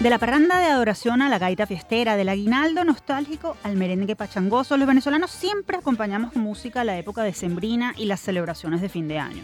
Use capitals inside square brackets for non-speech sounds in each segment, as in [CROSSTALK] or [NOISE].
De la parranda de adoración a la gaita fiestera, del aguinaldo nostálgico al merengue pachangoso, los venezolanos siempre acompañamos con música a la época de Sembrina y las celebraciones de fin de año.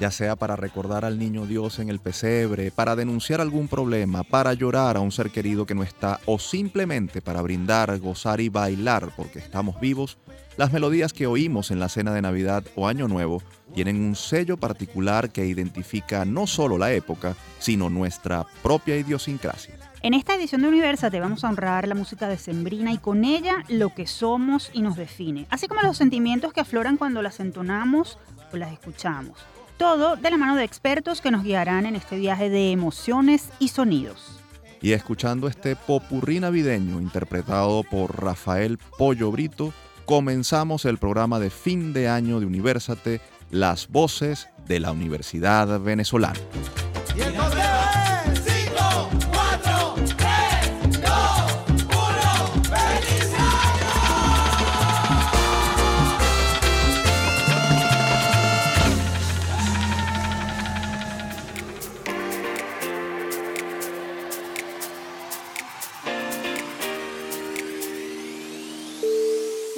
Ya sea para recordar al niño Dios en el pesebre, para denunciar algún problema, para llorar a un ser querido que no está o simplemente para brindar, gozar y bailar porque estamos vivos, las melodías que oímos en la cena de Navidad o Año Nuevo tienen un sello particular que identifica no solo la época, sino nuestra propia idiosincrasia. En esta edición de Universate vamos a honrar la música de Sembrina y con ella lo que somos y nos define, así como los sentimientos que afloran cuando las entonamos o las escuchamos. Todo de la mano de expertos que nos guiarán en este viaje de emociones y sonidos. Y escuchando este popurrí navideño interpretado por Rafael Pollo Brito, comenzamos el programa de fin de año de Universate, Las Voces de la Universidad Venezolana.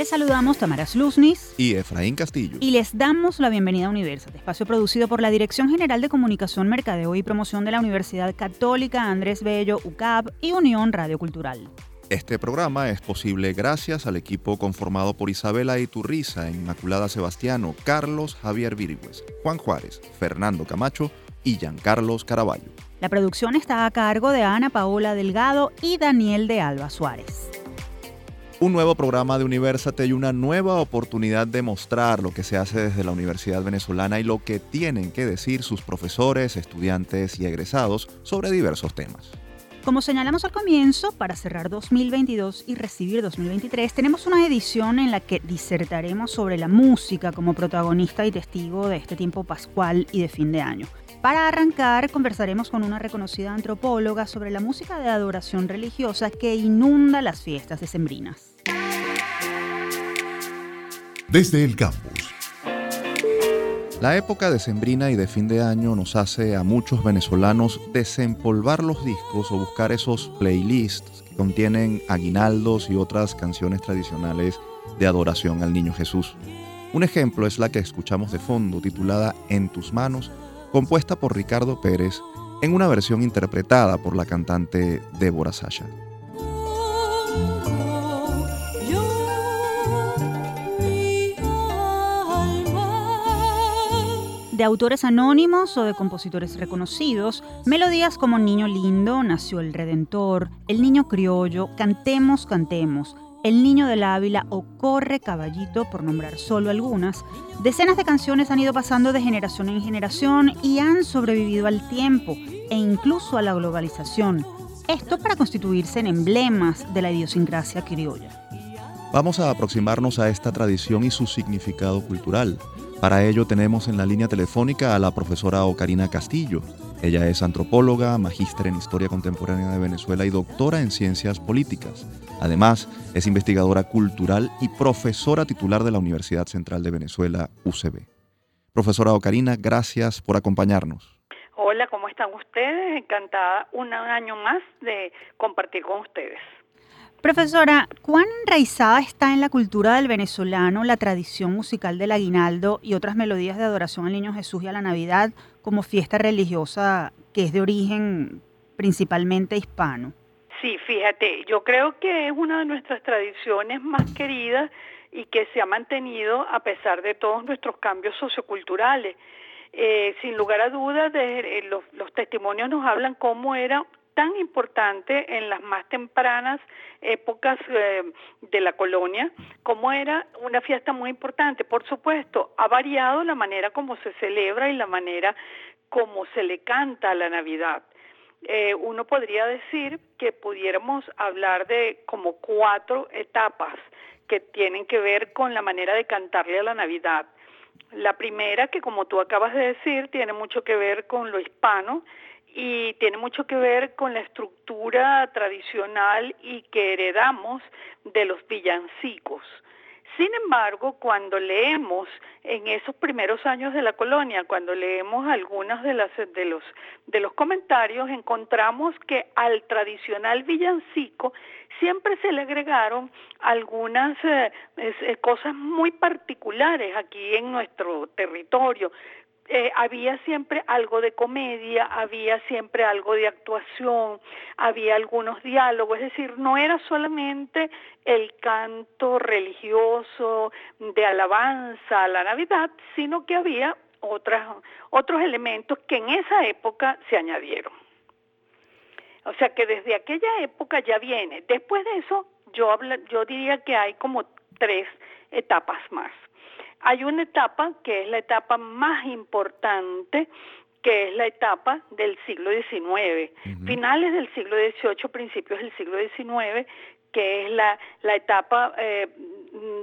Saludamos Tamara Sluznis y Efraín Castillo. Y les damos la bienvenida a Universate, espacio producido por la Dirección General de Comunicación, Mercadeo y Promoción de la Universidad Católica Andrés Bello, UCAP y Unión Radio Cultural. Este programa es posible gracias al equipo conformado por Isabela Iturriza, Inmaculada Sebastiano, Carlos Javier Virigües, Juan Juárez, Fernando Camacho y Giancarlos Caraballo. La producción está a cargo de Ana Paola Delgado y Daniel de Alba Suárez un nuevo programa de Universate y una nueva oportunidad de mostrar lo que se hace desde la Universidad Venezolana y lo que tienen que decir sus profesores, estudiantes y egresados sobre diversos temas. Como señalamos al comienzo, para cerrar 2022 y recibir 2023, tenemos una edición en la que disertaremos sobre la música como protagonista y testigo de este tiempo pascual y de fin de año. Para arrancar, conversaremos con una reconocida antropóloga sobre la música de adoración religiosa que inunda las fiestas decembrinas. Desde el campus. La época decembrina y de fin de año nos hace a muchos venezolanos desempolvar los discos o buscar esos playlists que contienen aguinaldos y otras canciones tradicionales de adoración al Niño Jesús. Un ejemplo es la que escuchamos de fondo, titulada En tus manos, compuesta por Ricardo Pérez en una versión interpretada por la cantante Débora Sasha. De autores anónimos o de compositores reconocidos, melodías como Niño Lindo, Nació el Redentor, El Niño Criollo, Cantemos, Cantemos, el Niño del Ávila o Corre Caballito, por nombrar solo algunas, decenas de canciones han ido pasando de generación en generación y han sobrevivido al tiempo e incluso a la globalización. Esto para constituirse en emblemas de la idiosincrasia criolla. Vamos a aproximarnos a esta tradición y su significado cultural. Para ello tenemos en la línea telefónica a la profesora Ocarina Castillo. Ella es antropóloga, magíster en Historia Contemporánea de Venezuela y doctora en Ciencias Políticas. Además, es investigadora cultural y profesora titular de la Universidad Central de Venezuela, UCB. Profesora Ocarina, gracias por acompañarnos. Hola, ¿cómo están ustedes? Encantada un año más de compartir con ustedes. Profesora, ¿cuán enraizada está en la cultura del venezolano la tradición musical del aguinaldo y otras melodías de adoración al Niño Jesús y a la Navidad como fiesta religiosa que es de origen principalmente hispano? Sí, fíjate, yo creo que es una de nuestras tradiciones más queridas y que se ha mantenido a pesar de todos nuestros cambios socioculturales. Eh, sin lugar a dudas, eh, los, los testimonios nos hablan cómo era tan importante en las más tempranas épocas eh, de la colonia, como era una fiesta muy importante. Por supuesto, ha variado la manera como se celebra y la manera como se le canta a la Navidad. Eh, uno podría decir que pudiéramos hablar de como cuatro etapas que tienen que ver con la manera de cantarle a la Navidad. La primera, que como tú acabas de decir, tiene mucho que ver con lo hispano, y tiene mucho que ver con la estructura tradicional y que heredamos de los villancicos. Sin embargo, cuando leemos en esos primeros años de la colonia, cuando leemos algunos de, las, de, los, de los comentarios, encontramos que al tradicional villancico siempre se le agregaron algunas eh, eh, cosas muy particulares aquí en nuestro territorio, eh, había siempre algo de comedia, había siempre algo de actuación, había algunos diálogos, es decir, no era solamente el canto religioso de alabanza a la Navidad, sino que había otros elementos que en esa época se añadieron. O sea que desde aquella época ya viene. Después de eso, yo, habla, yo diría que hay como tres etapas más. Hay una etapa que es la etapa más importante, que es la etapa del siglo XIX, finales del siglo XVIII, principios del siglo XIX, que es la, la etapa eh,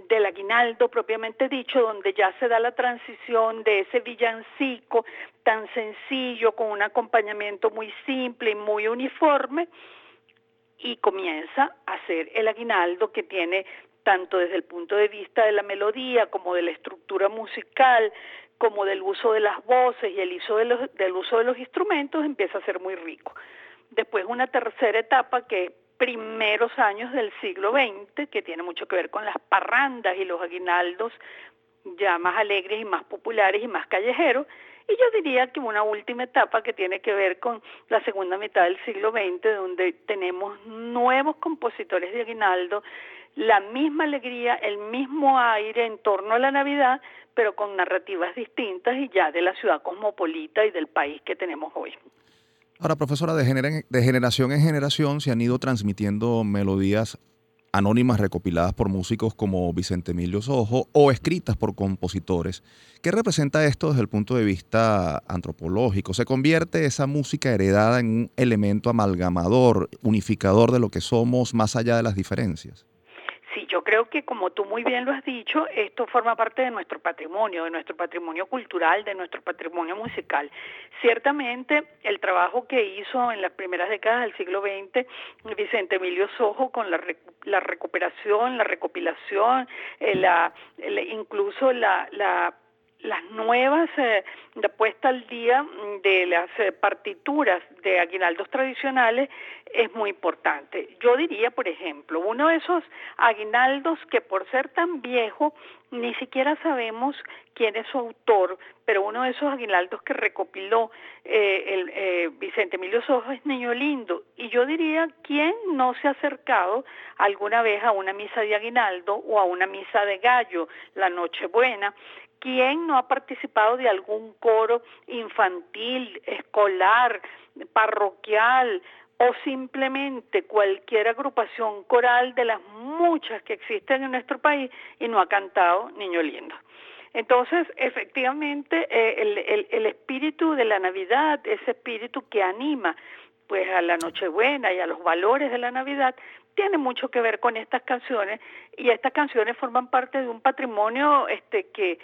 del aguinaldo propiamente dicho, donde ya se da la transición de ese villancico tan sencillo, con un acompañamiento muy simple y muy uniforme, y comienza a ser el aguinaldo que tiene tanto desde el punto de vista de la melodía como de la estructura musical, como del uso de las voces y el uso de los, del uso de los instrumentos, empieza a ser muy rico. Después una tercera etapa que primeros años del siglo XX, que tiene mucho que ver con las parrandas y los aguinaldos ya más alegres y más populares y más callejeros, y yo diría que una última etapa que tiene que ver con la segunda mitad del siglo XX, donde tenemos nuevos compositores de aguinaldo la misma alegría, el mismo aire en torno a la Navidad, pero con narrativas distintas y ya de la ciudad cosmopolita y del país que tenemos hoy. Ahora, profesora, de, de generación en generación se han ido transmitiendo melodías anónimas recopiladas por músicos como Vicente Emilio Sojo o escritas por compositores. ¿Qué representa esto desde el punto de vista antropológico? ¿Se convierte esa música heredada en un elemento amalgamador, unificador de lo que somos más allá de las diferencias? Yo creo que como tú muy bien lo has dicho, esto forma parte de nuestro patrimonio, de nuestro patrimonio cultural, de nuestro patrimonio musical. Ciertamente, el trabajo que hizo en las primeras décadas del siglo XX Vicente Emilio Sojo con la, recuperación, la recopilación, eh, incluso la las nuevas eh, puesta al día de las eh, partituras de aguinaldos tradicionales es muy importante. Yo diría, por ejemplo, uno de esos aguinaldos que por ser tan viejo ni siquiera sabemos quién es su autor, pero uno de esos aguinaldos que recopiló eh, el, eh, Vicente Emilio Sojo es Niño Lindo. Y yo diría, ¿quién no se ha acercado alguna vez a una misa de aguinaldo o a una misa de gallo, la Nochebuena? ¿Quién no ha participado de algún coro infantil, escolar, parroquial, o simplemente cualquier agrupación coral de las muchas que existen en nuestro país y no ha cantado Niño Lindo. Entonces, efectivamente, eh, el, el, espíritu de la Navidad, ese espíritu que anima pues a la Nochebuena y a los valores de la Navidad, tiene mucho que ver con estas canciones y estas canciones forman parte de un patrimonio este que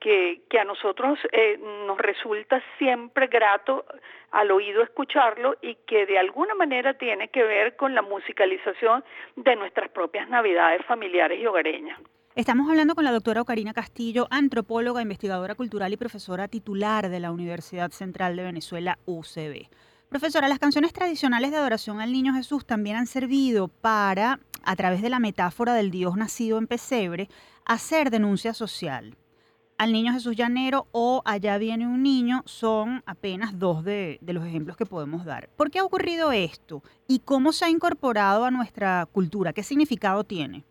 que, a nosotros eh, nos resulta siempre grato al oído escucharlo y que de alguna manera tiene que ver con la musicalización de nuestras propias navidades familiares y hogareñas. Estamos hablando con la doctora Ocarina Castillo, antropóloga, investigadora cultural y profesora titular de la Universidad Central de Venezuela, UCB. Profesora, las canciones tradicionales de adoración al Niño Jesús también han servido para, a través de la metáfora del Dios nacido en pesebre, hacer denuncia social al niño Jesús Llanero o Allá viene un niño son apenas dos de, los ejemplos que podemos dar. ¿Por qué ha ocurrido esto? ¿Y cómo se ha incorporado a nuestra cultura? ¿Qué significado tiene?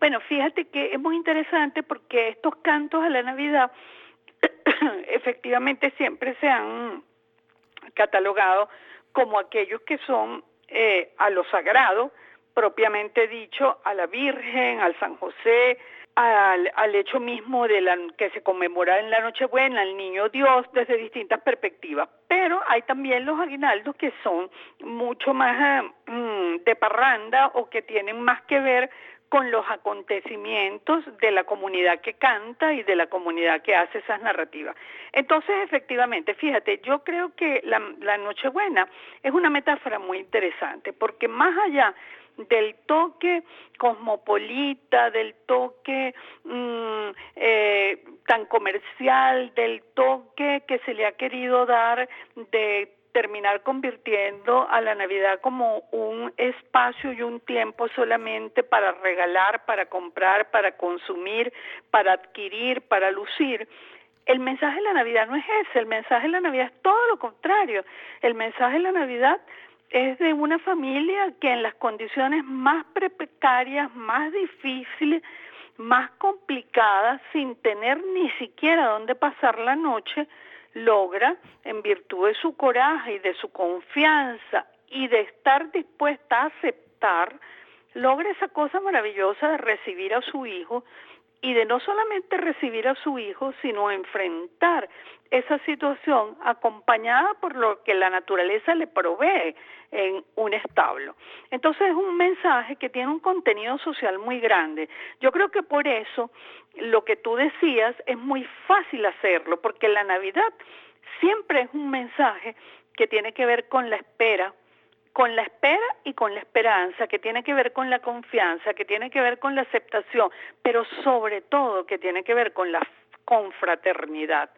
Bueno, fíjate que es muy interesante porque estos cantos a la Navidad [COUGHS] efectivamente siempre se han catalogado como aquellos que son eh, a lo sagrado, propiamente dicho, a la Virgen, al San José, al, al, hecho mismo de la, que se conmemora en la Nochebuena, el niño Dios, desde distintas perspectivas. Pero hay también los aguinaldos que son mucho más mm, de parranda o que tienen más que ver con los acontecimientos de la comunidad que canta y de la comunidad que hace esas narrativas. Entonces, efectivamente, fíjate, yo creo que la, la Nochebuena es una metáfora muy interesante, porque más allá del toque cosmopolita, del toque mm, eh, tan comercial, del toque que se le ha querido dar de terminar convirtiendo a la Navidad como un espacio y un tiempo solamente para regalar, para comprar, para consumir, para adquirir, para lucir. El mensaje de la Navidad no es ese, el mensaje de la Navidad es todo lo contrario. El mensaje de la Navidad es de una familia que en las condiciones más precarias, más difíciles, más complicadas, sin tener ni siquiera dónde pasar la noche, logra, en virtud de su coraje y de su confianza y de estar dispuesta a aceptar, logra esa cosa maravillosa de recibir a su hijo y de no solamente recibir a su hijo, sino enfrentar esa situación acompañada por lo que la naturaleza le provee en un establo. Entonces es un mensaje que tiene un contenido social muy grande. Yo creo que por eso lo que tú decías es muy fácil hacerlo, porque la Navidad siempre es un mensaje que tiene que ver con la espera, con la espera y con la esperanza, que tiene que ver con la confianza, que tiene que ver con la aceptación, pero sobre todo que tiene que ver con la confraternidad.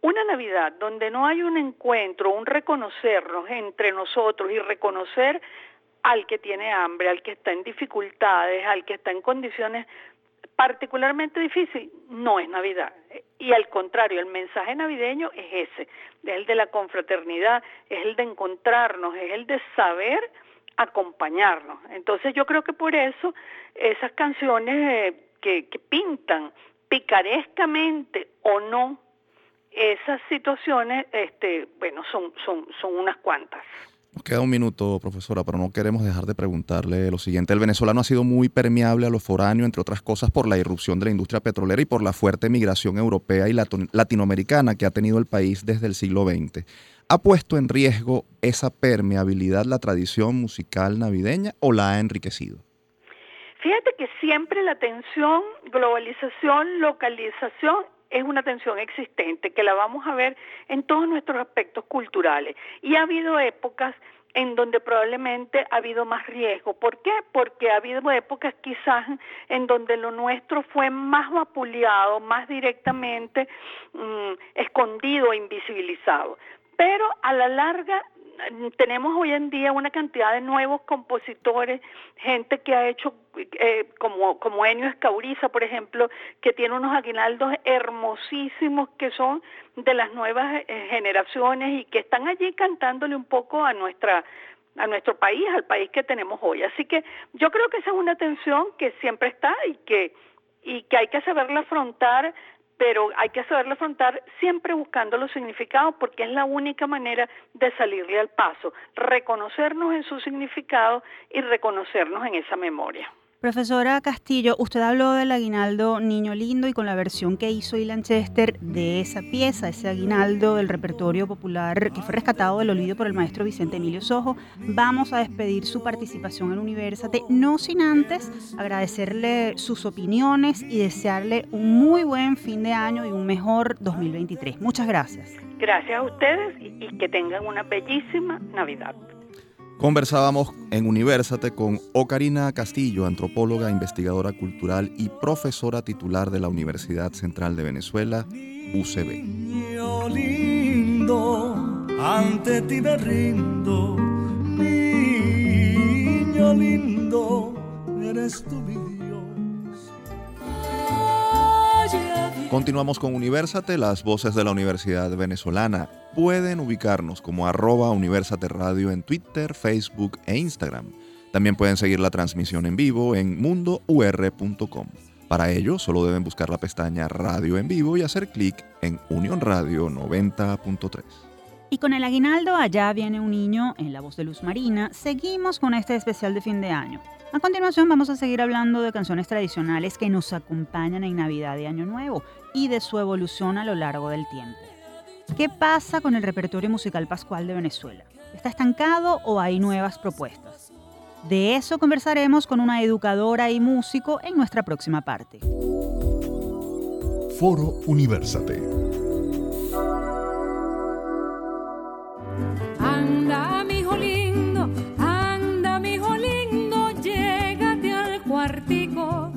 Una Navidad donde no hay un encuentro, un reconocernos entre nosotros y reconocer al que tiene hambre, al que está en dificultades, al que está en condiciones particularmente difíciles, no es Navidad. Y al contrario, el mensaje navideño es ese, es el de la confraternidad, es el de encontrarnos, es el de saber acompañarnos. Entonces yo creo que por eso esas canciones eh, que, que pintan picarescamente o no esas situaciones, este, bueno, son, son, son unas cuantas. Nos queda un minuto, profesora, pero no queremos dejar de preguntarle lo siguiente. El venezolano ha sido muy permeable a lo foráneo, entre otras cosas, por la irrupción de la industria petrolera y por la fuerte migración europea y latinoamericana que ha tenido el país desde el siglo XX. ¿Ha puesto en riesgo esa permeabilidad la tradición musical navideña o la ha enriquecido? Fíjate que siempre la tensión, globalización, localización es una tensión existente que la vamos a ver en todos nuestros aspectos culturales. Y ha habido épocas en donde probablemente ha habido más riesgo. ¿Por qué? Porque ha habido épocas quizás en donde lo nuestro fue más vapuleado, más directamente mm, escondido e invisibilizado. Pero a la larga tenemos hoy en día una cantidad de nuevos compositores, gente que ha hecho, eh, como, como Enio Escauriza, por ejemplo, que tiene unos aguinaldos hermosísimos que son de las nuevas eh, generaciones y que están allí cantándole un poco a nuestra a nuestro país, al país que tenemos hoy. Así que yo creo que esa es una tensión que siempre está y que y que hay que saberla afrontar pero hay que saberlo afrontar siempre buscando los significados porque es la única manera de salirle al paso, reconocernos en su significado y reconocernos en esa memoria. Profesora Castillo, usted habló del aguinaldo Niño Lindo y con la versión que hizo Ilan Chester de esa pieza, ese aguinaldo del repertorio popular que fue rescatado del olvido por el maestro Vicente Emilio Sojo, vamos a despedir su participación en Universate, no sin antes agradecerle sus opiniones y desearle un muy buen fin de año y un mejor 2023. Muchas gracias. Gracias a ustedes y que tengan una bellísima Navidad. Conversábamos en Universate con Ocarina Castillo, antropóloga, investigadora cultural y profesora titular de la Universidad Central de Venezuela, UCB. Niño lindo, ante ti me rindo, niño lindo, eres tu Continuamos con Universate, las voces de la Universidad Venezolana. Pueden ubicarnos como arroba Universate Radio en Twitter, Facebook e Instagram. También pueden seguir la transmisión en vivo en mundour.com. Para ello, solo deben buscar la pestaña Radio en vivo y hacer clic en Unión Radio 90.3. Y con el aguinaldo Allá viene un niño en la voz de Luz Marina, seguimos con este especial de fin de año. A continuación vamos a seguir hablando de canciones tradicionales que nos acompañan en Navidad y Año Nuevo y de su evolución a lo largo del tiempo. ¿Qué pasa con el repertorio musical pascual de Venezuela? ¿Está estancado o hay nuevas propuestas? De eso conversaremos con una educadora y músico en nuestra próxima parte. Foro Universate.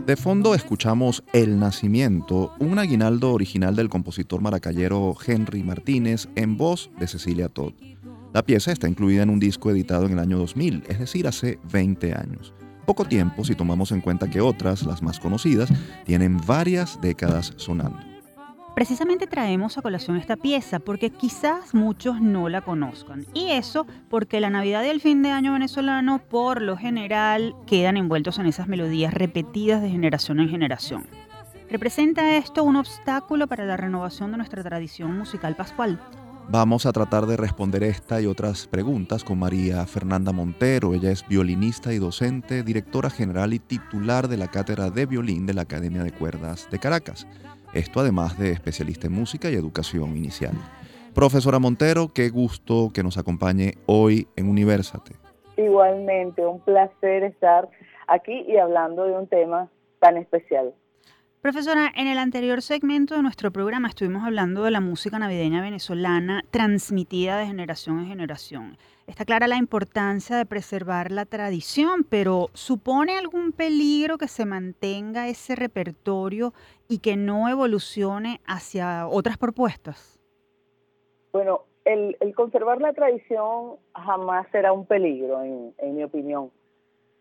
De fondo escuchamos El Nacimiento, un aguinaldo original del compositor maracayero Henry Martínez en voz de Cecilia Todd. La pieza está incluida en un disco editado en el año 2000, es decir, hace 20 años. Poco tiempo si tomamos en cuenta que otras, las más conocidas, tienen varias décadas sonando. Precisamente traemos a colación esta pieza porque quizás muchos no la conozcan. Y eso porque la Navidad y el fin de año venezolano por lo general quedan envueltos en esas melodías repetidas de generación en generación. ¿Representa esto un obstáculo para la renovación de nuestra tradición musical pascual? Vamos a tratar de responder esta y otras preguntas con María Fernanda Montero. Ella es violinista y docente, directora general y titular de la Cátedra de Violín de la Academia de Cuerdas de Caracas. Esto además de especialista en música y educación inicial. Profesora Montero, qué gusto que nos acompañe hoy en Universate. Igualmente, un placer estar aquí y hablando de un tema tan especial. Profesora, en el anterior segmento de nuestro programa estuvimos hablando de la música navideña venezolana transmitida de generación en generación. Está clara la importancia de preservar la tradición, pero ¿supone algún peligro que se mantenga ese repertorio y que no evolucione hacia otras propuestas? Bueno, el, conservar la tradición jamás será un peligro, en, mi opinión.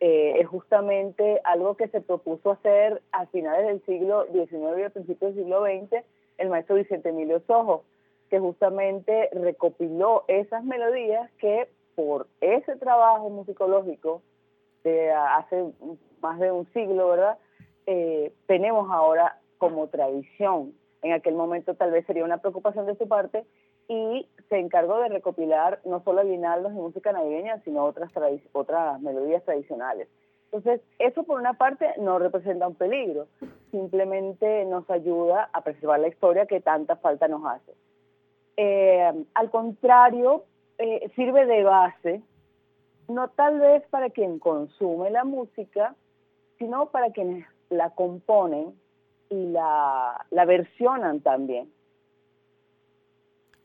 Eh, es justamente algo que se propuso hacer a finales del siglo XIX y a principios del siglo XX el maestro Vicente Emilio Sojo, que justamente recopiló esas melodías que por ese trabajo musicológico de hace más de un siglo, ¿verdad? Eh, tenemos ahora como tradición. En aquel momento tal vez sería una preocupación de su parte y se encargó de recopilar no solo aguinaldos y música navideña, sino otras, otras melodías tradicionales. Entonces, eso por una parte no representa un peligro, simplemente nos ayuda a preservar la historia que tanta falta nos hace. Eh, al contrario, eh, sirve de base, no tal vez para quien consume la música, sino para quienes la componen y la, la versionan también.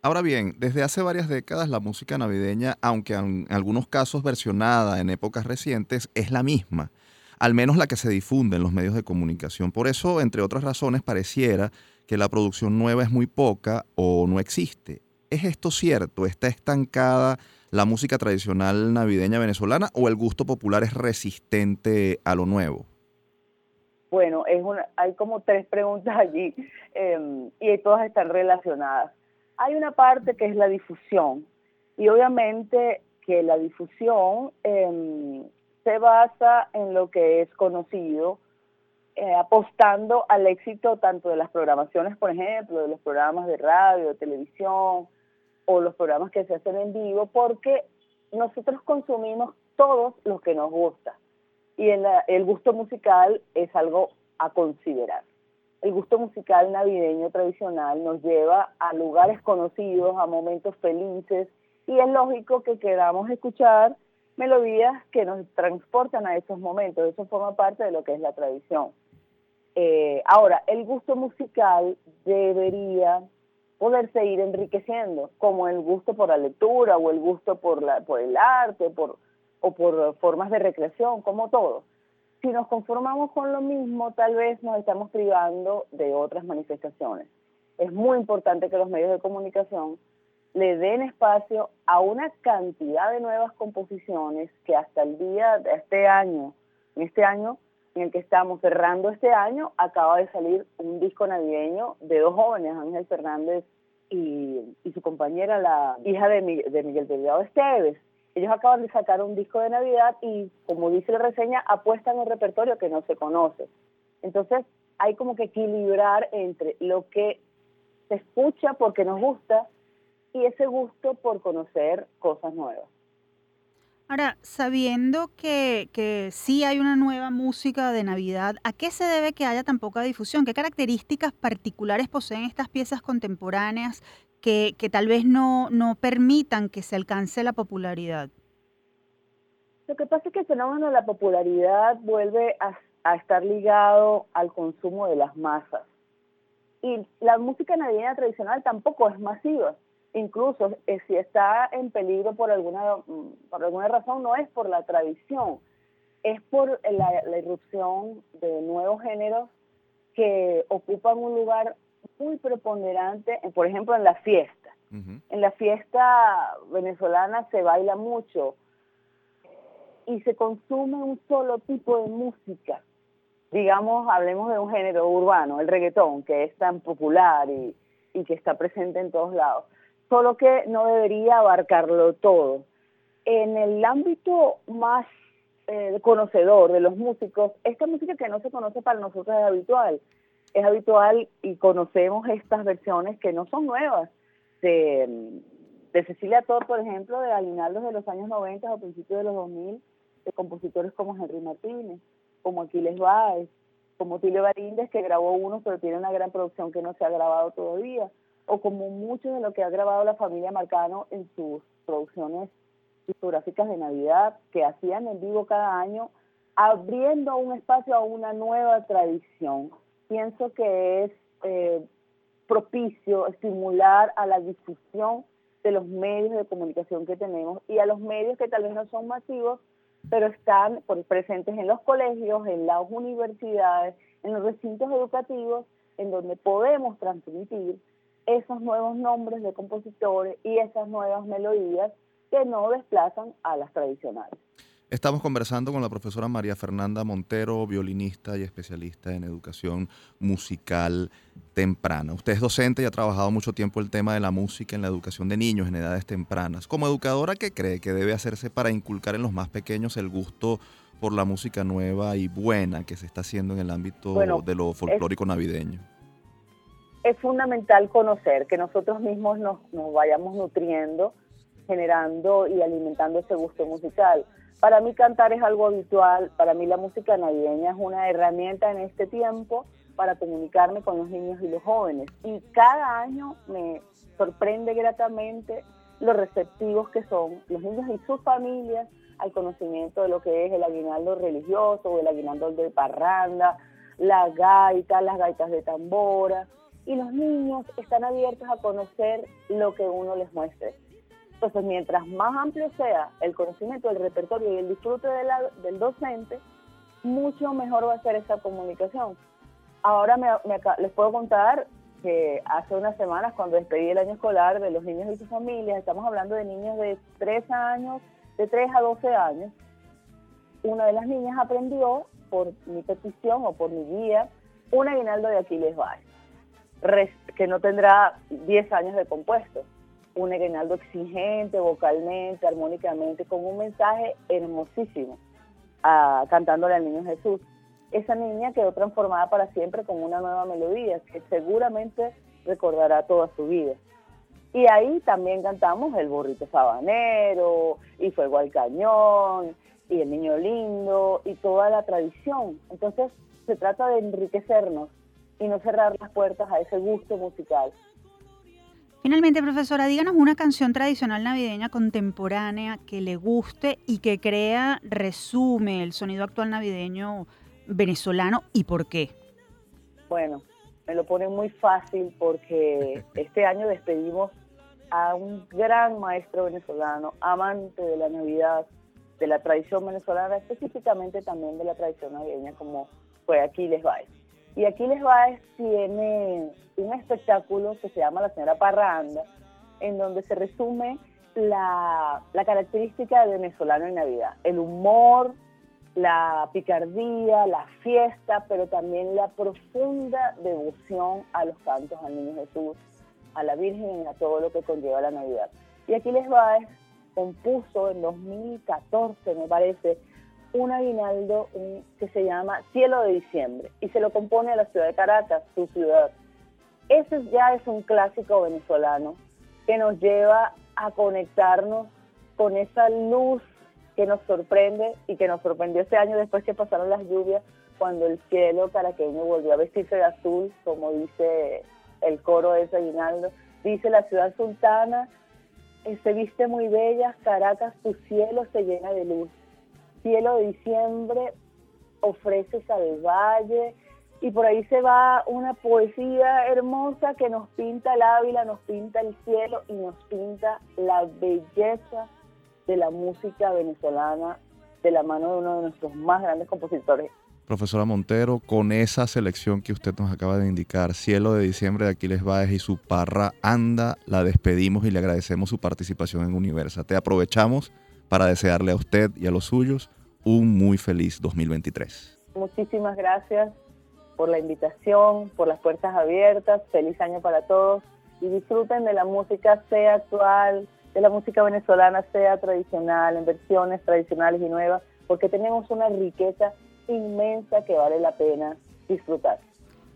Ahora bien, desde hace varias décadas la música navideña, aunque en algunos casos versionada en épocas recientes, es la misma, al menos la que se difunde en los medios de comunicación. Por eso, entre otras razones, pareciera que la producción nueva es muy poca o no existe. ¿Es esto cierto? ¿Está estancada la música tradicional navideña venezolana o el gusto popular es resistente a lo nuevo? Bueno, es una, hay como tres preguntas allí em, y todas están relacionadas. Hay una parte que es la difusión y obviamente que la difusión em, se basa en lo que es conocido, eh, apostando al éxito tanto de las programaciones, por ejemplo, de los programas de radio, de televisión, o los programas que se hacen en vivo, porque nosotros consumimos todos lo que nos gusta. Y el gusto musical es algo a considerar. El gusto musical navideño tradicional nos lleva a lugares conocidos, a momentos felices, y es lógico que queramos escuchar melodías que nos transportan a esos momentos. Eso forma parte de lo que es la tradición. Eh, ahora, el gusto musical debería poderse ir enriqueciendo, como el gusto por la lectura o el gusto por, la, por el arte por, o por formas de recreación, como todo. Si nos conformamos con lo mismo, tal vez nos estamos privando de otras manifestaciones. Es muy importante que los medios de comunicación le den espacio a una cantidad de nuevas composiciones que hasta el día de este año, en este año en el que estamos cerrando este año, acaba de salir un disco navideño de dos jóvenes, Ángel Fernández y, su compañera, la hija de, de Miguel Delgado Esteves. Ellos acaban de sacar un disco de Navidad y, como dice la reseña, apuestan un repertorio que no se conoce. Entonces, hay como que equilibrar entre lo que se escucha porque nos gusta y ese gusto por conocer cosas nuevas. Ahora, sabiendo que, que sí hay una nueva música de Navidad, ¿a qué se debe que haya tan poca difusión? ¿Qué características particulares poseen estas piezas contemporáneas que, que tal vez no, no permitan que se alcance la popularidad? Lo que pasa es que el fenómeno de la popularidad vuelve a, estar ligado al consumo de las masas. Y la música navideña tradicional tampoco es masiva incluso eh, si está en peligro por alguna, mm, por alguna razón, no es por la tradición, es por la, irrupción de nuevos géneros que ocupan un lugar muy preponderante, por ejemplo, en la fiesta. En la fiesta venezolana se baila mucho y se consume un solo tipo de música. Digamos, hablemos de un género urbano, el reggaetón, que es tan popular y, y que está presente en todos lados. Solo que no debería abarcarlo todo. En el ámbito más eh, conocedor de los músicos, esta música que no se conoce para nosotros es habitual. Es habitual y conocemos estas versiones que no son nuevas. De, Cecilia Tor, por ejemplo, de Aguinaldos de los años 90 o principios de los 2000, de compositores como Henry Martínez, como Aquiles Báez, como Tilio Baríndez, que grabó uno, pero tiene una gran producción que no se ha grabado todavía, o como mucho de lo que ha grabado la familia Marcano en sus producciones discográficas de Navidad que hacían en vivo cada año, abriendo un espacio a una nueva tradición. Pienso que es eh, propicio estimular a la difusión de los medios de comunicación que tenemos y a los medios que tal vez no son masivos, pero están presentes en los colegios, en las universidades, en los recintos educativos, en donde podemos transmitir esos nuevos nombres de compositores y esas nuevas melodías que no desplazan a las tradicionales. Estamos conversando con la profesora María Fernanda Montero, violinista y especialista en educación musical temprana. Usted es docente y ha trabajado mucho tiempo el tema de la música en la educación de niños en edades tempranas. Como educadora, ¿qué cree que debe hacerse para inculcar en los más pequeños el gusto por la música nueva y buena que se está haciendo en el ámbito de lo folclórico navideño? Es fundamental conocer que nosotros mismos nos vayamos nutriendo generando y alimentando ese gusto musical. Para mí cantar es algo habitual, para mí la música navideña es una herramienta en este tiempo para comunicarme con los niños y los jóvenes. Y cada año me sorprende gratamente los receptivos que son los niños y sus familias al conocimiento de lo que es el aguinaldo religioso o el aguinaldo de parranda, la gaita, las gaitas de tambora. Y los niños están abiertos a conocer lo que uno les muestre. Entonces, mientras más amplio sea el conocimiento del repertorio y el disfrute del docente, mucho mejor va a ser esa comunicación. Ahora les puedo contar que hace unas semanas, cuando despedí el año escolar de los niños y sus familias, estamos hablando de niños de 3 años, de 3 a 12 años, una de las niñas aprendió, por mi petición o por mi guía, un aguinaldo de Aquiles Baez, que no tendrá 10 años de compuesto un aguinaldo exigente vocalmente, armónicamente, con un mensaje hermosísimo, ah, cantándole al niño Jesús. Esa niña quedó transformada para siempre con una nueva melodía que seguramente recordará toda su vida. Y ahí también cantamos El burrito sabanero, y Fuego al cañón, y El niño lindo, y toda la tradición. Entonces se trata de enriquecernos y no cerrar las puertas a ese gusto musical Finalmente, profesora, díganos una canción tradicional navideña contemporánea que le guste y que crea, resume el sonido actual navideño venezolano y por qué. Bueno, me lo pone muy fácil porque este año despedimos a un gran maestro venezolano, amante de la Navidad, de la tradición venezolana, específicamente también de la tradición navideña, como fue Aquiles Baez. Y Aquiles Baez tiene un espectáculo que se llama La Señora Parranda, en donde se resume la, característica del venezolano en Navidad, el humor, la picardía, la fiesta, pero también la profunda devoción a los cantos al Niño Jesús, a la Virgen y a todo lo que conlleva la Navidad. Y Aquiles Baez compuso en 2014, me parece, un aguinaldo que se llama Cielo de Diciembre y se lo compone a la ciudad de Caracas, su ciudad. Ese ya es un clásico venezolano que nos lleva a conectarnos con esa luz que nos sorprende y que nos sorprendió este año después que pasaron las lluvias, cuando el cielo caraqueño volvió a vestirse de azul, como dice el coro de ese aguinaldo. Dice la ciudad sultana, eh, se viste muy bella, Caracas, tu cielo se llena de luz cielo de diciembre ofrece al valle y por ahí se va una poesía hermosa que nos pinta el Ávila, nos pinta el cielo y nos pinta la belleza de la música venezolana de la mano de uno de nuestros más grandes compositores. Profesora Montero, con esa selección que usted nos acaba de indicar, Cielo de Diciembre de Aquiles Báez y su parra Anda, la despedimos y le agradecemos su participación en Universa. Te aprovechamos para desearle a usted y a los suyos un muy feliz 2023. Muchísimas gracias por la invitación, por las puertas abiertas. Feliz año para todos y disfruten de la música, sea actual, de la música venezolana, sea tradicional, en versiones tradicionales y nuevas, porque tenemos una riqueza inmensa que vale la pena disfrutar.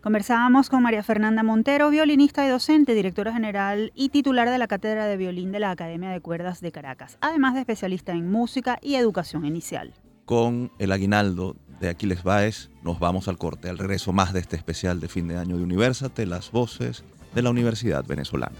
Conversábamos con María Fernanda Montero, violinista y docente, directora general y titular de la Cátedra de Violín de la Academia de Cuerdas de Caracas, además de especialista en música y educación inicial. Con el aguinaldo de Aquiles Baez nos vamos al corte, al regreso más de este especial de fin de año de Universate, las voces de la Universidad Venezolana.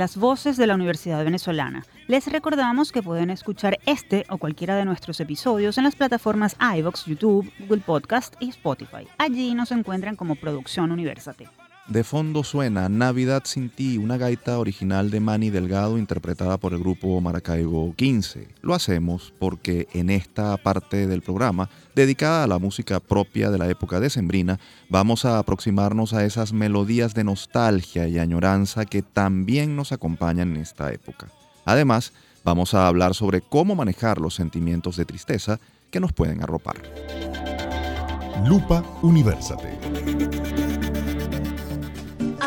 Las voces de la Universidad Venezolana. Les recordamos que pueden escuchar este o cualquiera de nuestros episodios en las plataformas iVoox, YouTube, Google Podcast y Spotify. Allí nos encuentran como Producción Universate. De fondo suena Navidad sin ti, una gaita original de Manny Delgado interpretada por el grupo Maracaibo 15. Lo hacemos porque en esta parte del programa, dedicada a la música propia de la época decembrina, vamos a aproximarnos a esas melodías de nostalgia y añoranza que también nos acompañan en esta época. Además, vamos a hablar sobre cómo manejar los sentimientos de tristeza que nos pueden arropar. Lupa Universate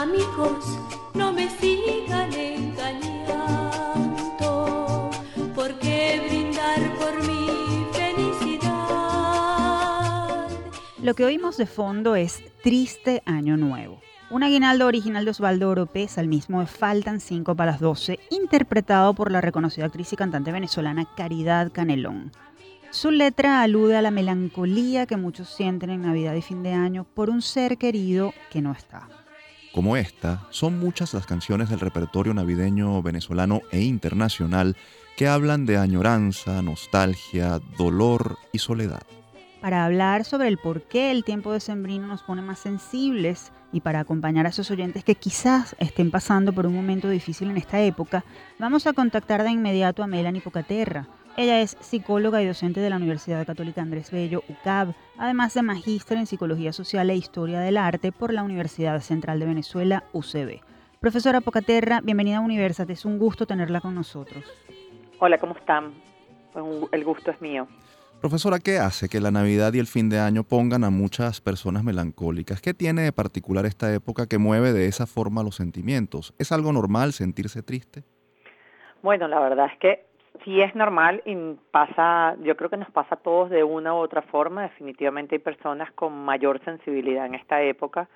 amigos, no me sigan engañando, porque brindar por mi felicidad. Lo que oímos de fondo es Triste Año Nuevo. Un aguinaldo original de Osvaldo Oropesa, al mismo de Faltan 5 para las 12, interpretado por la reconocida actriz y cantante venezolana Caridad Canelón. Su letra alude a la melancolía que muchos sienten en Navidad y fin de año por un ser querido que no está como esta, son muchas las canciones del repertorio navideño venezolano e internacional que hablan de añoranza, nostalgia, dolor y soledad. Para hablar sobre el por qué el tiempo de sembrino nos pone más sensibles y para acompañar a esos oyentes que quizás estén pasando por un momento difícil en esta época, vamos a contactar de inmediato a Melanie Pocaterra, ella es psicóloga y docente de la Universidad Católica Andrés Bello, UCAB, además de magíster en Psicología Social e Historia del Arte por la Universidad Central de Venezuela, UCB. Profesora Pocaterra, bienvenida a Universate, es un gusto tenerla con nosotros. Hola, ¿cómo están? El gusto es mío. Profesora, ¿qué hace que la Navidad y el fin de año pongan a muchas personas melancólicas? ¿Qué tiene de particular esta época que mueve de esa forma los sentimientos? ¿Es algo normal sentirse triste? Bueno, la verdad es que sí es normal y pasa, yo creo que nos pasa a todos de una u otra forma. Definitivamente hay personas con mayor sensibilidad en esta época.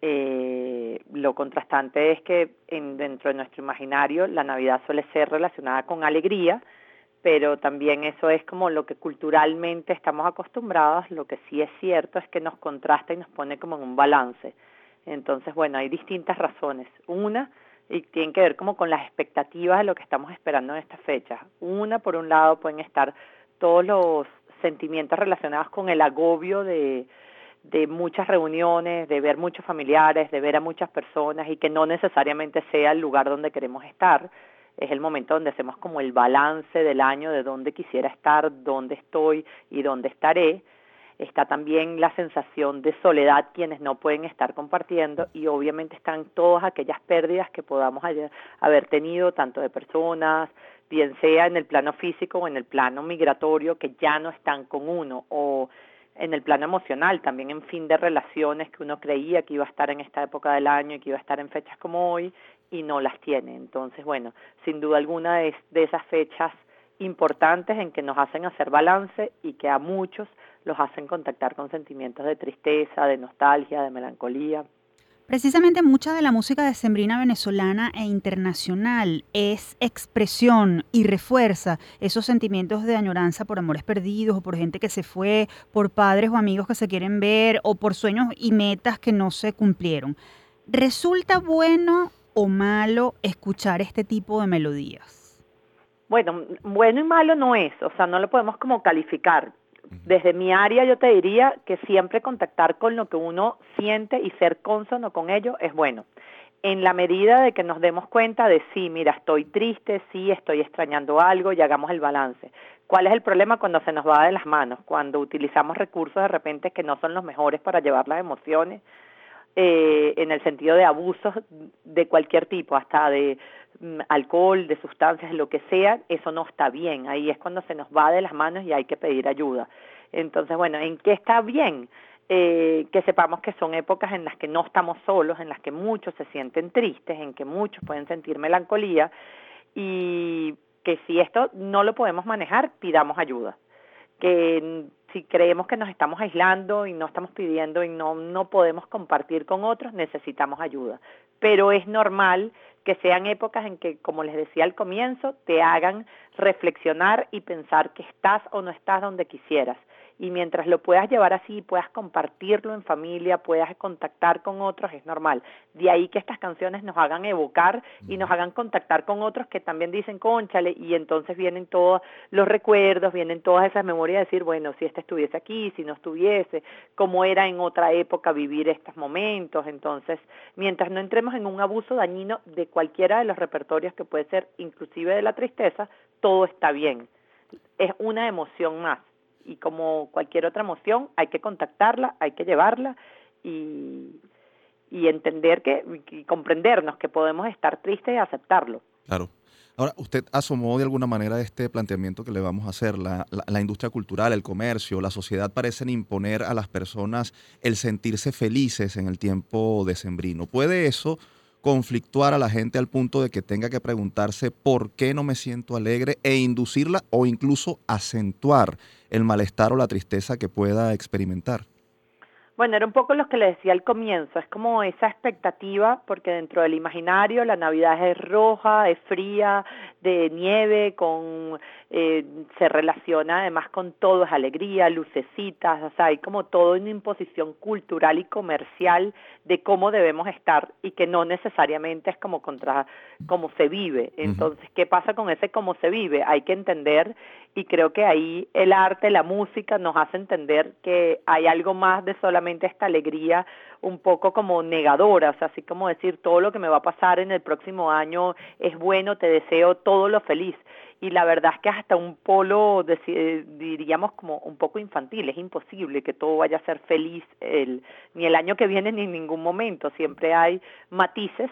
Eh, lo contrastante es que en, dentro de nuestro imaginario la Navidad suele ser relacionada con alegría, pero también eso es como lo que culturalmente estamos acostumbrados. Lo que sí es cierto es que nos contrasta y nos pone como en un balance. Entonces, bueno, hay distintas razones. Una, y tienen que ver como con las expectativas de lo que estamos esperando en esta fecha. Una, por un lado, pueden estar todos los sentimientos relacionados con el agobio de, de muchas reuniones, de ver muchos familiares, de ver a muchas personas y que no necesariamente sea el lugar donde queremos estar. Es el momento donde hacemos como el balance del año de dónde quisiera estar, dónde estoy y dónde estaré está también la sensación de soledad quienes no pueden estar compartiendo y obviamente están todas aquellas pérdidas que podamos haber tenido tanto de personas, bien sea en el plano físico o en el plano migratorio que ya no están con uno o en el plano emocional, también en fin de relaciones que uno creía que iba a estar en esta época del año y que iba a estar en fechas como hoy y no las tiene. Entonces, bueno, sin duda alguna es de esas fechas importantes en que nos hacen hacer balance y que a muchos los hacen contactar con sentimientos de tristeza, de nostalgia, de melancolía. Precisamente mucha de la música decembrina venezolana e internacional es expresión y refuerza esos sentimientos de añoranza por amores perdidos o por gente que se fue, por padres o amigos que se quieren ver o por sueños y metas que no se cumplieron. ¿Resulta bueno o malo escuchar este tipo de melodías? Bueno, bueno y malo no es, o sea, no lo podemos como calificar desde mi área yo te diría que siempre contactar con lo que uno siente y ser consono con ello es bueno. En la medida de que nos demos cuenta de sí, mira, estoy triste, sí, estoy extrañando algo y hagamos el balance. ¿Cuál es el problema cuando se nos va de las manos? Cuando utilizamos recursos de repente que no son los mejores para llevar las emociones, eh, en el sentido de abusos de cualquier tipo, hasta de Mm, alcohol, de sustancias, lo que sea, eso no está bien. Ahí es cuando se nos va de las manos y hay que pedir ayuda. Entonces, bueno, ¿en qué está bien? Eh, que sepamos que son épocas en las que no estamos solos, en las que muchos se sienten tristes, en que muchos pueden sentir melancolía y que si esto no lo podemos manejar, pidamos ayuda. Que si creemos que nos estamos aislando y no estamos pidiendo y no, no podemos compartir con otros, necesitamos ayuda. Pero es normal que sean épocas en que, como les decía al comienzo, te hagan reflexionar y pensar que estás o no estás donde quisieras y mientras lo puedas llevar así, puedas compartirlo en familia, puedas contactar con otros, es normal. De ahí que estas canciones nos hagan evocar y nos hagan contactar con otros que también dicen, conchale, y entonces vienen todos los recuerdos, vienen todas esas memorias de decir, bueno, si este estuviese aquí, si no estuviese, cómo era en otra época vivir estos momentos. Entonces, mientras no entremos en un abuso dañino de cualquiera de los repertorios que puede ser inclusive de la tristeza, todo está bien. Es una emoción más y como cualquier otra emoción hay que contactarla, hay que llevarla y, entender que y comprendernos que podemos estar tristes y aceptarlo. Claro. Ahora, usted asomó de alguna manera este planteamiento que le vamos a hacer. La, la, la, industria cultural, el comercio, la sociedad parecen imponer a las personas el sentirse felices en el tiempo decembrino. ¿Puede eso conflictuar a la gente al punto de que tenga que preguntarse por qué no me siento alegre e inducirla o incluso acentuar el malestar o la tristeza que pueda experimentar. Bueno, era un poco lo que le decía al comienzo, es como esa expectativa, porque dentro del imaginario la Navidad es roja, es fría, de nieve, con eh, se relaciona además con todo, es alegría, lucecitas, o sea, hay como todo una imposición cultural y comercial de cómo debemos estar y que no necesariamente es como contra cómo se vive. Entonces, ¿qué pasa con ese cómo se vive? Hay que entender y creo que ahí el arte, la música nos hace entender que hay algo más de solamente esta alegría un poco como negadoras, así como decir todo lo que me va a pasar en el próximo año es bueno, te deseo todo lo feliz. Y la verdad es que hasta un polo, diríamos como un poco infantil, es imposible que todo vaya a ser feliz el, ni el año que viene ni en ningún momento, siempre hay matices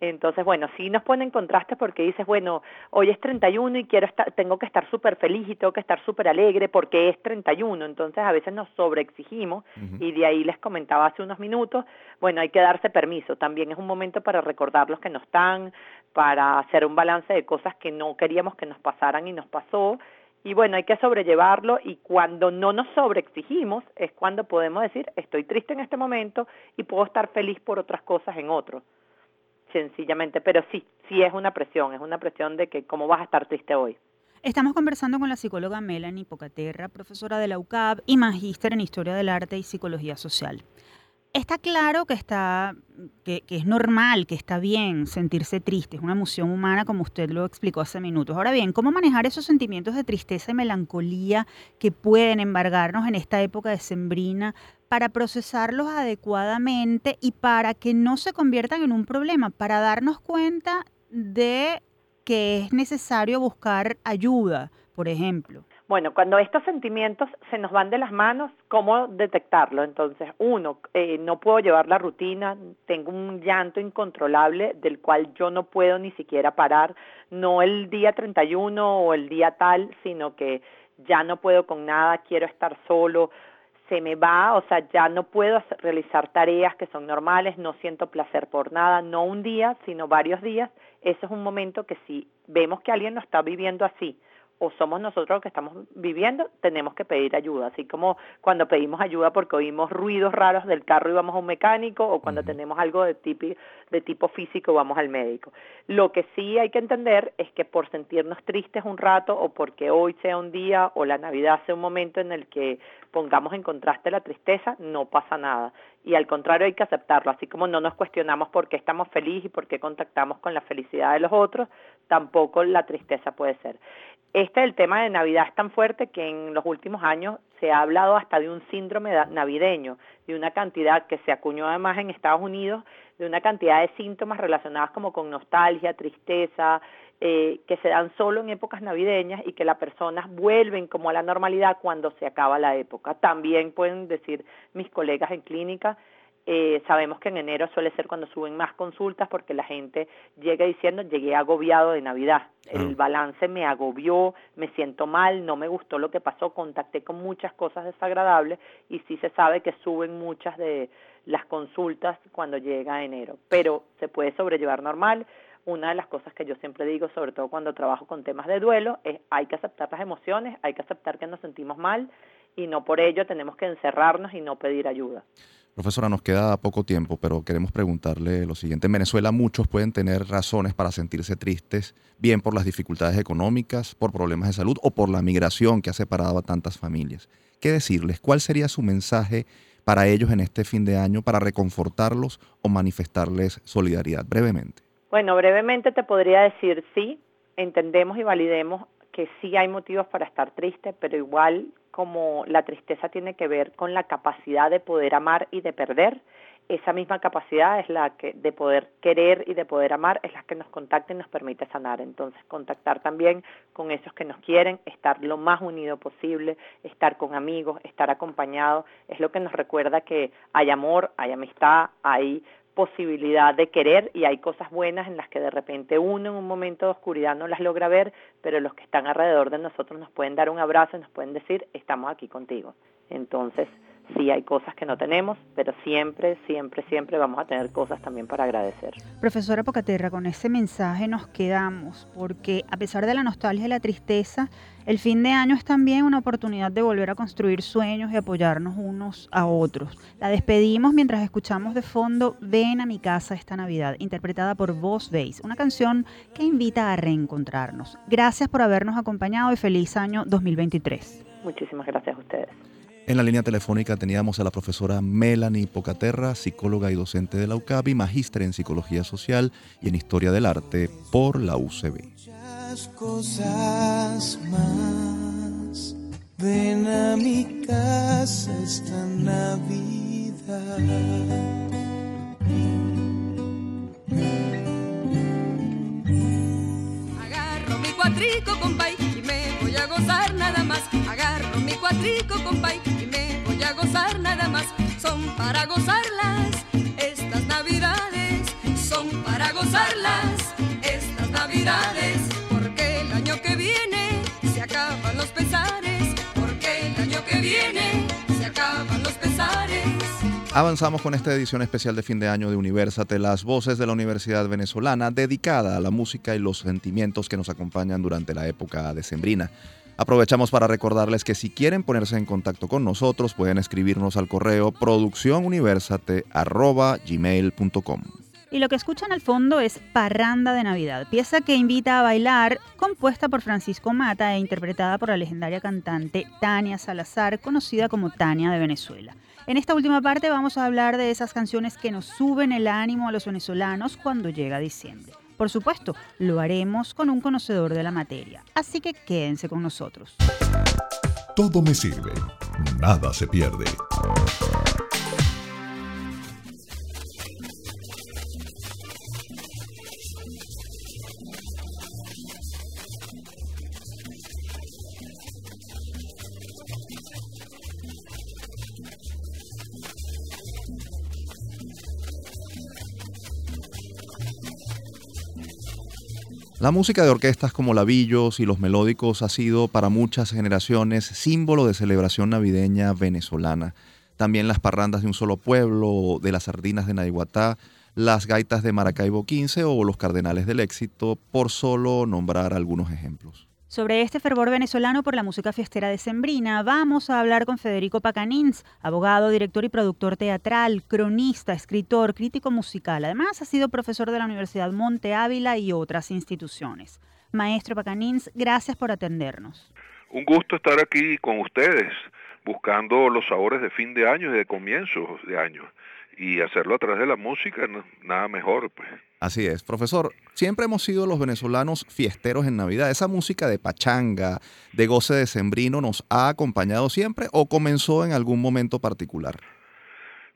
entonces, bueno, sí nos ponen contrastes porque dices, bueno, hoy es 31 y quiero estar, tengo que estar súper feliz y tengo que estar súper alegre porque es 31. Entonces, a veces nos sobreexigimos y de ahí les comentaba hace unos minutos, bueno, hay que darse permiso. También es un momento para recordar los que no están, para hacer un balance de cosas que no queríamos que nos pasaran y nos pasó. Y bueno, hay que sobrellevarlo y cuando no nos sobreexigimos es cuando podemos decir, estoy triste en este momento y puedo estar feliz por otras cosas en otro sencillamente, pero sí, sí es una presión, es una presión de que cómo vas a estar triste hoy. Estamos conversando con la psicóloga Melanie Pocaterra, profesora de la UCAB y magíster en Historia del Arte y Psicología Social. Está claro que, está, que, es normal, que está bien sentirse triste, es una emoción humana como usted lo explicó hace minutos. Ahora bien, ¿cómo manejar esos sentimientos de tristeza y melancolía que pueden embargarnos en esta época de sembrina para procesarlos adecuadamente y para que no se conviertan en un problema, para darnos cuenta de que es necesario buscar ayuda, por ejemplo. Bueno, cuando estos sentimientos se nos van de las manos, ¿cómo detectarlo? Entonces, uno, eh, no puedo llevar la rutina, tengo un llanto incontrolable del cual yo no puedo ni siquiera parar, no el día 31 o el día tal, sino que ya no puedo con nada, quiero estar solo, se me va, o sea, ya no puedo realizar tareas que son normales, no siento placer por nada, no un día, sino varios días, ese es un momento que si vemos que alguien lo está viviendo así, o somos nosotros los que estamos viviendo, tenemos que pedir ayuda, así como cuando pedimos ayuda porque oímos ruidos raros del carro y vamos a un mecánico o cuando tenemos algo de tipo, de tipo físico vamos al médico. Lo que sí hay que entender es que por sentirnos tristes un rato o porque hoy sea un día o la Navidad sea un momento en el que pongamos en contraste la tristeza, no pasa nada. Y al contrario hay que aceptarlo, así como no nos cuestionamos por qué estamos felices y por qué contactamos con la felicidad de los otros, tampoco la tristeza puede ser. Este el tema de Navidad es tan fuerte que en los últimos años se ha hablado hasta de un síndrome navideño, de una cantidad que se acuñó además en Estados Unidos, de una cantidad de síntomas relacionados como con nostalgia, tristeza, eh, que se dan solo en épocas navideñas y que las personas vuelven como a la normalidad cuando se acaba la época. También pueden decir mis colegas en clínica, eh, sabemos que en enero suele ser cuando suben más consultas porque la gente llega diciendo llegué agobiado de Navidad, el balance me agobió, me siento mal, no me gustó lo que pasó, contacté con muchas cosas desagradables y sí se sabe que suben muchas de las consultas cuando llega enero, pero se puede sobrellevar normal. Una de las cosas que yo siempre digo, sobre todo cuando trabajo con temas de duelo, es hay que aceptar las emociones, hay que aceptar que nos sentimos mal y no por ello tenemos que encerrarnos y no pedir ayuda. Profesora, nos queda poco tiempo, pero queremos preguntarle lo siguiente. En Venezuela muchos pueden tener razones para sentirse tristes, bien por las dificultades económicas, por problemas de salud o por la migración que ha separado a tantas familias. ¿Qué decirles? ¿Cuál sería su mensaje para ellos en este fin de año para reconfortarlos o manifestarles solidaridad? Brevemente. Bueno, brevemente te podría decir sí, entendemos y validemos que sí hay motivos para estar triste, pero igual como la tristeza tiene que ver con la capacidad de poder amar y de perder, esa misma capacidad es la que de poder querer y de poder amar es la que nos contacta y nos permite sanar. Entonces, contactar también con esos que nos quieren, estar lo más unido posible, estar con amigos, estar acompañados, es lo que nos recuerda que hay amor, hay amistad, hay posibilidad de querer y hay cosas buenas en las que de repente uno en un momento de oscuridad no las logra ver, pero los que están alrededor de nosotros nos pueden dar un abrazo y nos pueden decir, estamos aquí contigo. Entonces, sí hay cosas que no tenemos, pero siempre, siempre, siempre vamos a tener cosas también para agradecer. Profesora Pocaterra, con ese mensaje nos quedamos, porque a pesar de la nostalgia y la tristeza, el fin de año es también una oportunidad de volver a construir sueños y apoyarnos unos a otros. La despedimos mientras escuchamos de fondo Ven a mi casa esta Navidad, interpretada por Voz Base, una canción que invita a reencontrarnos. Gracias por habernos acompañado y feliz año 2023. Muchísimas gracias a ustedes. En la línea telefónica teníamos a la profesora Melanie Pocaterra, psicóloga y docente de la UCABI, magíster en psicología social y en historia del arte por la UCB. cosas más. Ven a mi casa esta Navidad. Agarro mi cuatrico, compay, y me voy a gozar nada más. Agarro mi cuatrico, compay a gozar nada más, son para gozarlas estas navidades, son para gozarlas estas navidades, porque el año que viene se acaban los pesares, porque el año que viene se acaban los pesares. Avanzamos con esta edición especial de fin de año de Universate, las voces de la Universidad Venezolana, dedicada a la música y los sentimientos que nos acompañan durante la época decembrina. Aprovechamos para recordarles que si quieren ponerse en contacto con nosotros pueden escribirnos al correo producciónuniversate.gmail.com Y lo que escuchan al fondo es Parranda de Navidad, pieza que invita a bailar, compuesta por Francisco Mata e interpretada por la legendaria cantante Tania Salazar, conocida como Tania de Venezuela. En esta última parte vamos a hablar de esas canciones que nos suben el ánimo a los venezolanos cuando llega diciembre. Por supuesto, lo haremos con un conocedor de la materia, así que quédense con nosotros. Todo me sirve, nada se pierde. La música de orquestas como la Villos y los melódicos ha sido para muchas generaciones símbolo de celebración navideña venezolana. También las parrandas de un solo pueblo, de las sardinas de Naiguatá, las gaitas de Maracaibo 15 o los cardenales del éxito, por solo nombrar algunos ejemplos. Sobre este fervor venezolano por la música fiestera de Sembrina, vamos a hablar con Federico Pacanins, abogado, director y productor teatral, cronista, escritor, crítico musical. Además, ha sido profesor de la Universidad Monte Ávila y otras instituciones. Maestro Pacanins, gracias por atendernos. Un gusto estar aquí con ustedes, buscando los sabores de fin de año y de comienzos de año. Y hacerlo a través de la música, nada mejor, pues. Así es, profesor. Siempre hemos sido los venezolanos fiesteros en Navidad. Esa música de pachanga, de goce de sembrino, ¿nos ha acompañado siempre o comenzó en algún momento particular?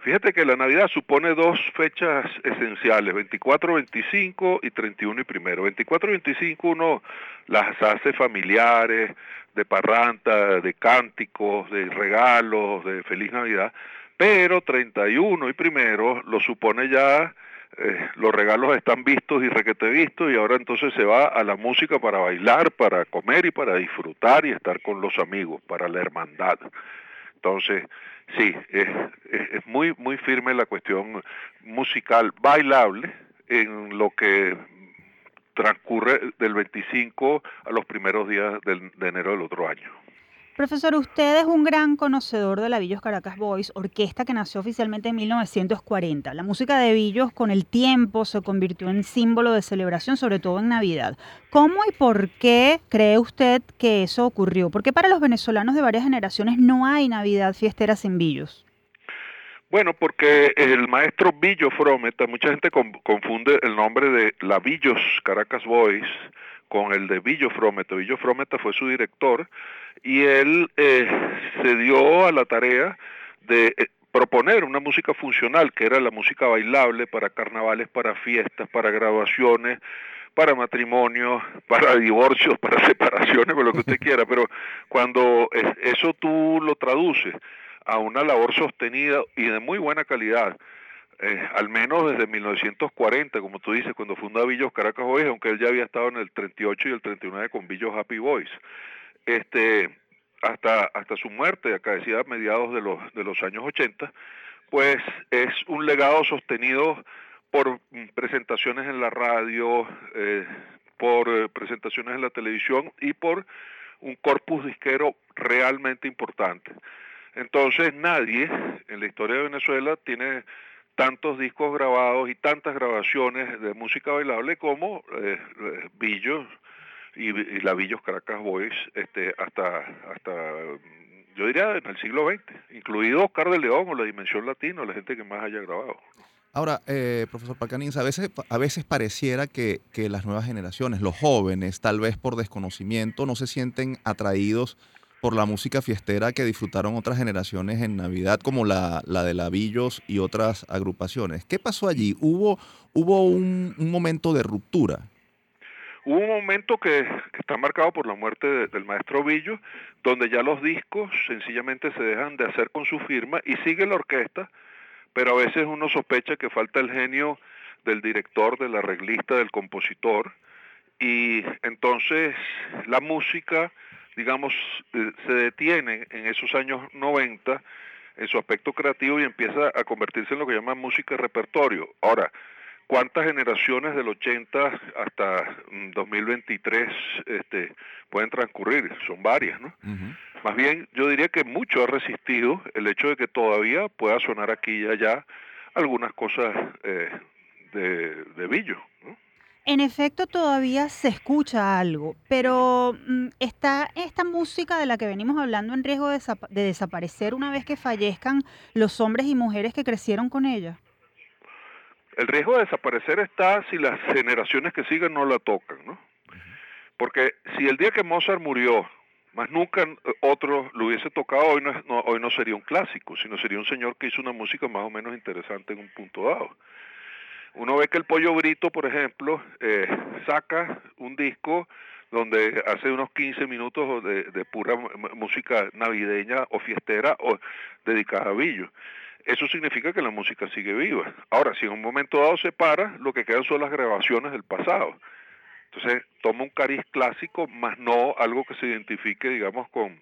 Fíjate que la Navidad supone dos fechas esenciales, 24, 25 y 31 y primero. 24 y 25 uno las hace familiares, de parranta, de cánticos, de regalos, de feliz Navidad, pero 31 y primero lo supone ya eh, los regalos están vistos y requete vistos y ahora entonces se va a la música para bailar, para comer y para disfrutar y estar con los amigos, para la hermandad. Entonces, sí, es, es, muy, muy firme la cuestión musical bailable en lo que transcurre del 25 a los primeros días de enero del otro año. Profesor, usted es un gran conocedor de la Villos Caracas Boys, orquesta que nació oficialmente en 1940. La música de Villos con el tiempo se convirtió en símbolo de celebración, sobre todo en Navidad. ¿Cómo y por qué cree usted que eso ocurrió? Porque para los venezolanos de varias generaciones no hay Navidad fiestera sin Villos. Bueno, porque el maestro Villo Frometa, mucha gente confunde el nombre de la Villos Caracas Boys con el de Villo Frometa. Villo Frometa fue su director y él eh, se dio a la tarea de eh, proponer una música funcional, que era la música bailable para carnavales, para fiestas, para graduaciones, para matrimonios, [LAUGHS] para divorcios, para separaciones, para lo que usted [LAUGHS] quiera, pero cuando eso tú lo traduces a una labor sostenida y de muy buena calidad, eh, al menos desde 1940, como tú dices, cuando funda Villos Caracas Boys, aunque él ya había estado en el 38 y el 39 con Villos Happy Boys, este, hasta, hasta su muerte, acaecida a mediados de los, de los años 80, pues es un legado sostenido por presentaciones en la radio, eh, por eh, presentaciones en la televisión y por un corpus disquero realmente importante. Entonces nadie en la historia de Venezuela tiene tantos discos grabados y tantas grabaciones de música bailable como eh, eh Billos y, la Villos Caracas Boys este, hasta, hasta, yo diría, en el siglo XX, incluido Oscar de León o la Dimensión Latino, la gente que más haya grabado. Ahora, eh, profesor Palcanins, a veces, a veces pareciera que, que las nuevas generaciones, los jóvenes, tal vez por desconocimiento, no se sienten atraídos por la música fiestera que disfrutaron otras generaciones en Navidad, como la, la de Lavillos y otras agrupaciones. ¿Qué pasó allí? ¿Hubo, hubo un, momento de ruptura? Hubo un momento que, está marcado por la muerte del maestro Villo, donde ya los discos sencillamente se dejan de hacer con su firma y sigue la orquesta, pero a veces uno sospecha que falta el genio del director, del arreglista, del compositor, y entonces la música digamos, eh, se detiene en esos años 90 en su aspecto creativo y empieza a convertirse en lo que llaman música repertorio. Ahora, ¿cuántas generaciones del 80 hasta 2023 mm, este, pueden transcurrir? Son varias, ¿no? Más bien, yo diría que mucho ha resistido el hecho de que todavía pueda sonar aquí y allá algunas cosas eh, de, de Billo, ¿no? En efecto, todavía se escucha algo, pero mm, ¿está esta música de la que venimos hablando en riesgo de, desaparecer una vez que fallezcan los hombres y mujeres que crecieron con ella? El riesgo de desaparecer está si las generaciones que siguen no la tocan, ¿no? Porque si el día que Mozart murió, más nunca otro lo hubiese tocado, hoy no, hoy no sería un clásico, sino sería un señor que hizo una música más o menos interesante en un punto dado. Uno ve que el Pollo Brito, por ejemplo, eh, saca un disco donde hace unos 15 minutos de, de pura música navideña o fiestera o dedicada a Billo. Eso significa que la música sigue viva. Ahora, si en un momento dado se para, lo que quedan son las grabaciones del pasado. Entonces toma un cariz clásico, más no algo que se identifique, digamos, con,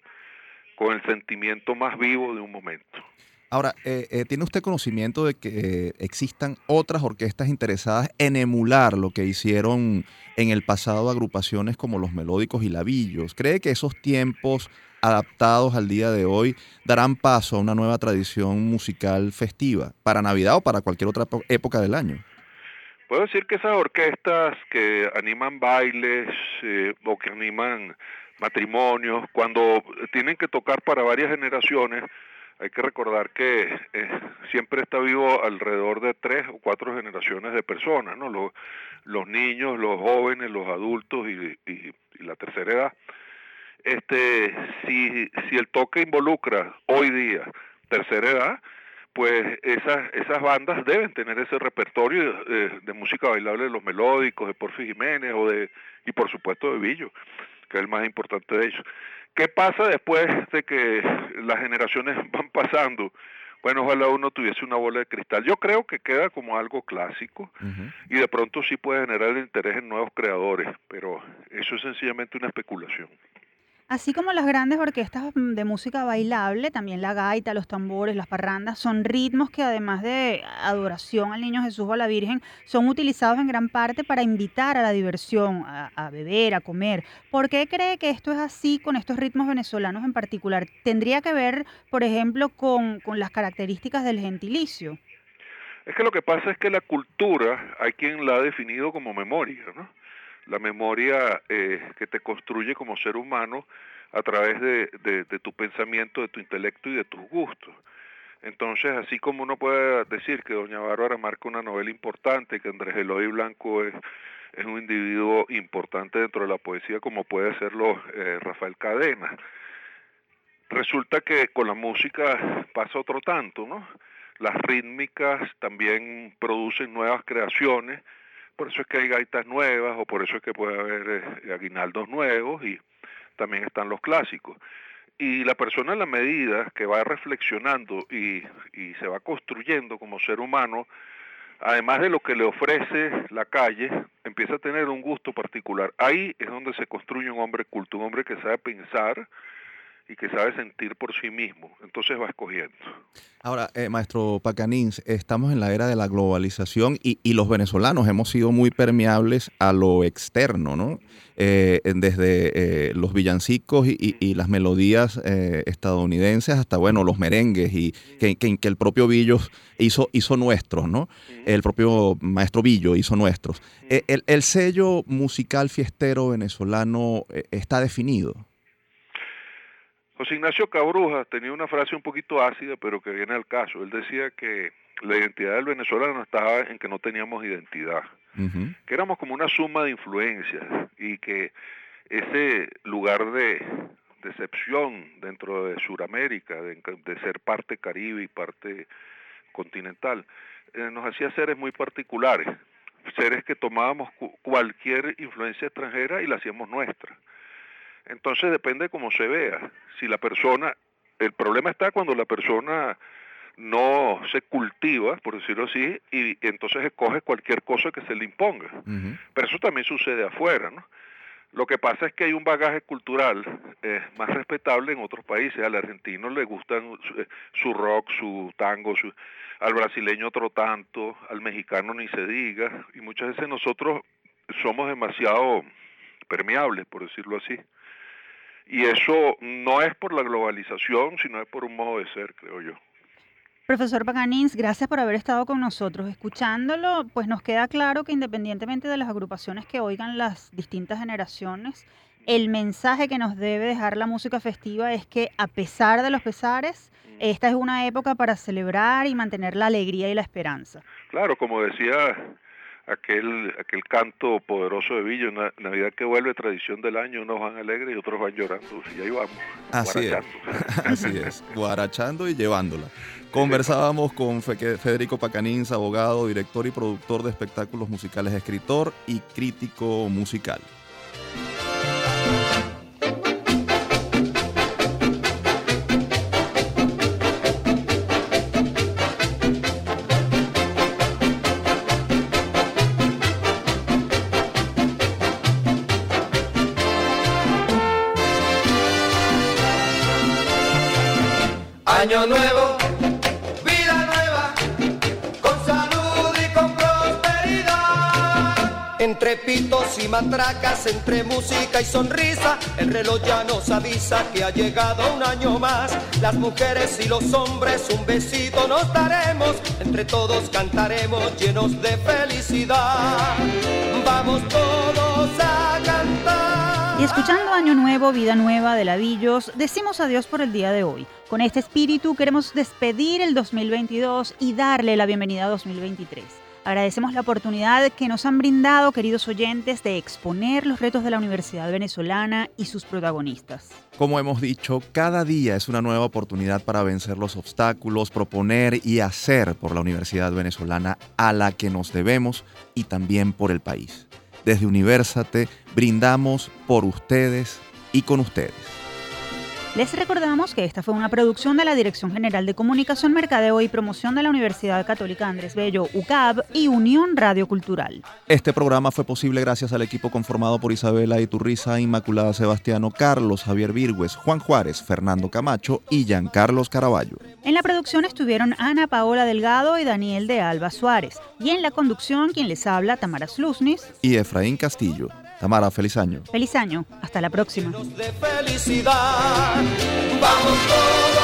con el sentimiento más vivo de un momento. Ahora, eh, eh, ¿tiene usted conocimiento de que eh, existan otras orquestas interesadas en emular lo que hicieron en el pasado agrupaciones como los Melódicos y Lavillos? ¿Cree que esos tiempos adaptados al día de hoy darán paso a una nueva tradición musical festiva para Navidad o para cualquier otra época del año? Puedo decir que esas orquestas que animan bailes o que animan matrimonios, cuando tienen que tocar para varias generaciones, hay que recordar que eh, siempre está vivo alrededor de tres o cuatro generaciones de personas, ¿no? Los, niños, los jóvenes, los adultos y, y, la tercera edad. Este, si, si el toque involucra hoy día tercera edad, pues esas, esas bandas deben tener ese repertorio de, de, música bailable de los melódicos, de Porfi Jiménez o de, y por supuesto de Villo, que es el más importante de ellos. ¿Qué pasa después de que las generaciones [LAUGHS] van pasando? Bueno, ojalá uno tuviese una bola de cristal. Yo creo que queda como algo clásico y de pronto sí puede generar interés en nuevos creadores, pero eso es sencillamente una especulación. Así como las grandes orquestas mm, de música bailable, también la gaita, los tambores, las parrandas, son ritmos que además de adoración al Niño Jesús o a la Virgen, son utilizados en gran parte para invitar a la diversión, a, beber, a comer. ¿Por qué cree que esto es así con estos ritmos venezolanos en particular? ¿Tendría que ver, por ejemplo, con, con las características del gentilicio? Es que lo que pasa es que la cultura hay quien la ha definido como memoria, ¿no? La memoria eh, que te construye como ser humano a través de, de, tu pensamiento, de tu intelecto y de tus gustos. Entonces, así como uno puede decir que Doña Bárbara marca una novela importante, que Andrés Eloy Blanco es, es un individuo importante dentro de la poesía, como puede serlo eh, Rafael Cadena, resulta que con la música pasa otro tanto, ¿no? Las rítmicas también producen nuevas creaciones, por eso es que hay gaitas nuevas o por eso es que puede haber eh, aguinaldos nuevos y también están los clásicos. Y la persona en la medida que va reflexionando y, y se va construyendo como ser humano, además de lo que le ofrece la calle, empieza a tener un gusto particular. Ahí es donde se construye un hombre culto, un hombre que sabe pensar, y que sabe sentir por sí mismo. Entonces va escogiendo. Ahora, eh, maestro Pacanins, estamos en la era de la globalización y, y, los venezolanos hemos sido muy permeables a lo externo, ¿no? Eh, desde eh, los villancicos y, y las melodías eh, estadounidenses hasta, bueno, los merengues y que, que, que, el propio Villo hizo, hizo nuestros, ¿no? El propio maestro Villo hizo nuestros. El, el sello musical fiestero venezolano está definido. José Ignacio Cabruja tenía una frase un poquito ácida, pero que viene al caso. Él decía que la identidad del venezolano estaba en que no teníamos identidad, que éramos como una suma de influencias y que ese lugar de decepción dentro de Sudamérica, de, de, ser parte caribe y parte continental, eh, nos hacía seres muy particulares, seres que tomábamos cu cualquier influencia extranjera y la hacíamos nuestra. Entonces depende de cómo se vea. Si la persona, el problema está cuando la persona no se cultiva, por decirlo así, y, entonces escoge cualquier cosa que se le imponga. Uh -huh. Pero eso también sucede afuera, ¿no? Lo que pasa es que hay un bagaje cultural eh, más respetable en otros países. Al argentino le gustan su, su rock, su tango, su, al brasileño otro tanto, al mexicano ni se diga. Y muchas veces nosotros somos demasiado permeables, por decirlo así. Y eso no es por la globalización, sino es por un modo de ser, creo yo. Profesor Paganins, gracias por haber estado con nosotros. Escuchándolo, pues nos queda claro que independientemente de las agrupaciones que oigan las distintas generaciones, el mensaje que nos debe dejar la música festiva es que a pesar de los pesares, esta es una época para celebrar y mantener la alegría y la esperanza. Claro, como decía aquel, aquel canto poderoso de Villo, Navidad que vuelve, tradición del año, unos van alegres y otros van llorando, y ahí vamos. Así es, [LAUGHS] así es, guarachando y llevándola. Conversábamos con Federico Pacanins, abogado, director y productor de espectáculos musicales, escritor y crítico musical. Año nuevo, vida nueva, con salud y con prosperidad. Entre pitos y matracas, entre música y sonrisa, el reloj ya nos avisa que ha llegado un año más. Las mujeres y los hombres un besito nos daremos, entre todos cantaremos llenos de felicidad. Vamos todos a cantar. Y escuchando Año Nuevo, Vida Nueva de Ladillos, decimos adiós por el día de hoy. Con este espíritu queremos despedir el 2022 y darle la bienvenida a 2023. Agradecemos la oportunidad que nos han brindado, queridos oyentes, de exponer los retos de la Universidad Venezolana y sus protagonistas. Como hemos dicho, cada día es una nueva oportunidad para vencer los obstáculos, proponer y hacer por la Universidad Venezolana a la que nos debemos y también por el país. Desde Universate brindamos por ustedes y con ustedes. Les recordamos que esta fue una producción de la Dirección General de Comunicación, Mercadeo y Promoción de la Universidad Católica Andrés Bello, UCAB y Unión Radio Cultural. Este programa fue posible gracias al equipo conformado por Isabela Iturriza, Inmaculada Sebastiano, Carlos Javier Virgües, Juan Juárez, Fernando Camacho y Giancarlos Caraballo. En la producción estuvieron Ana Paola Delgado y Daniel de Alba Suárez. Y en la conducción, quien les habla, Tamara Slusnis y Efraín Castillo. Tamara, feliz año. Feliz año. Hasta la próxima. De felicidad. Vamos todos